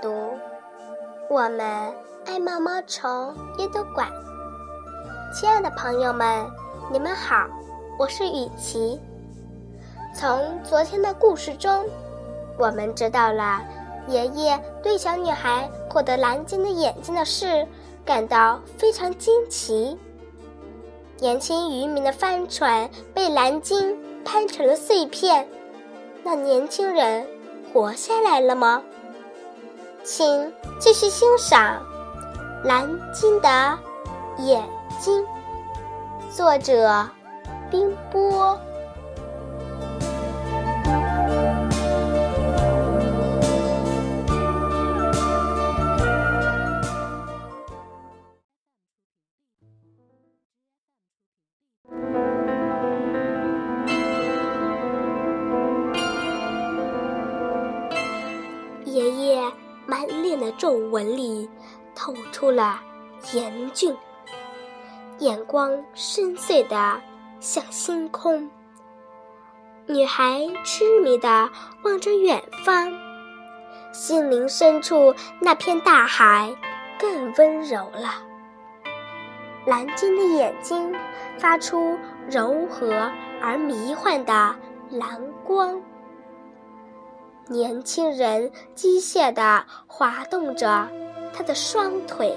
读我们爱毛毛虫阅读馆。亲爱的朋友们，你们好，我是雨琪。从昨天的故事中，我们知道了爷爷对小女孩获得蓝鲸的眼睛的事感到非常惊奇。年轻渔民的帆船被蓝鲸拍成了碎片，那年轻人活下来了吗？请继续欣赏《蓝鲸的眼睛》，作者冰波。爷。满脸的皱纹里透出了严峻，眼光深邃的像星空。女孩痴迷的望着远方，心灵深处那片大海更温柔了。蓝鲸的眼睛发出柔和而迷幻的蓝光。年轻人机械地滑动着他的双腿，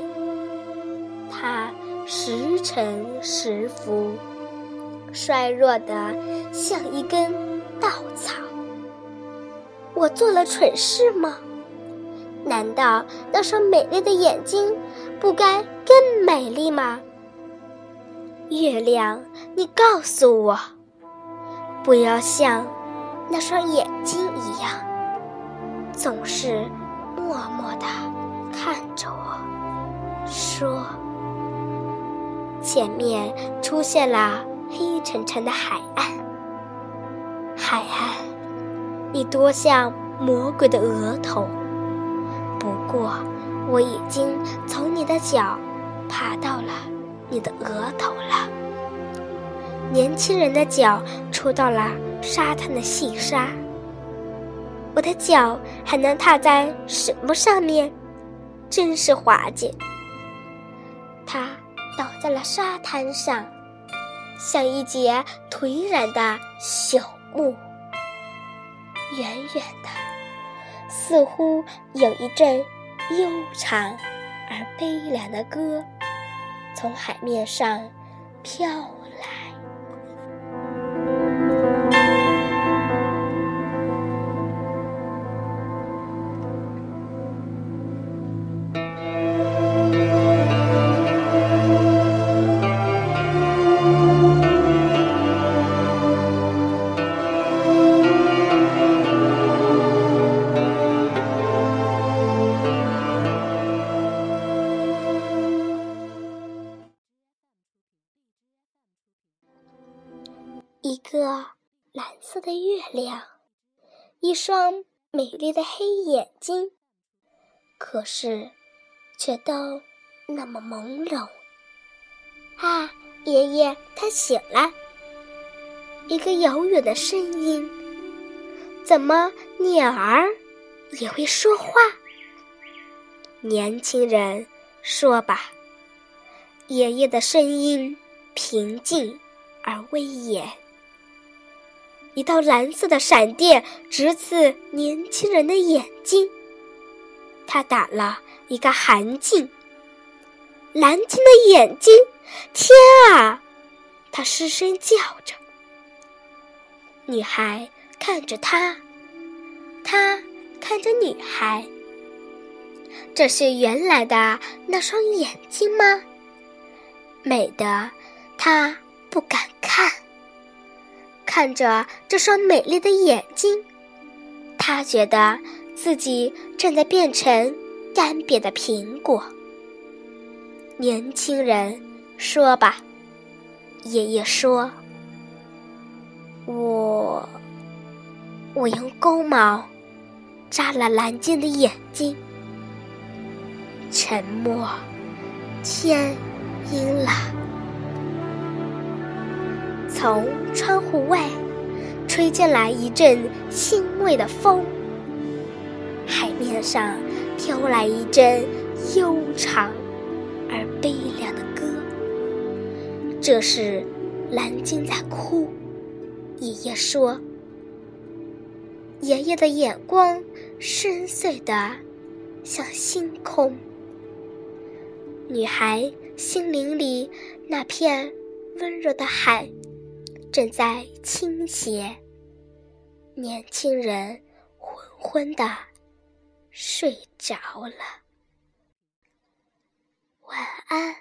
他时沉时浮，衰弱的像一根稻草。我做了蠢事吗？难道那双美丽的眼睛不该更美丽吗？月亮，你告诉我，不要像那双眼睛一样。总是默默地看着我，说：“前面出现了黑沉沉的海岸，海岸，你多像魔鬼的额头。不过，我已经从你的脚爬到了你的额头了。年轻人的脚触到了沙滩的细沙。”我的脚还能踏在什么上面？真是滑稽。他倒在了沙滩上，像一截颓然的朽木。远远的，似乎有一阵悠长而悲凉的歌，从海面上飘个蓝色的月亮，一双美丽的黑眼睛，可是却都那么朦胧。啊，爷爷，他醒了。一个遥远的声音，怎么鸟儿也会说话？年轻人，说吧。爷爷的声音平静而威严。一道蓝色的闪电直刺年轻人的眼睛，他打了一个寒噤。蓝鲸的眼睛，天啊！他失声叫着。女孩看着他，他看着女孩。这是原来的那双眼睛吗？美的，他不敢看。看着这双美丽的眼睛，他觉得自己正在变成干瘪的苹果。年轻人，说吧。爷爷说：“我，我用钩毛扎了蓝鲸的眼睛。”沉默，天阴了。从窗户外吹进来一阵腥味的风，海面上飘来一阵悠长而悲凉的歌。这是蓝鲸在哭。爷爷说：“爷爷的眼光深邃的像星空。”女孩心灵里那片温热的海正在倾斜。年轻人昏昏的睡着了。晚安，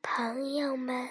朋友们。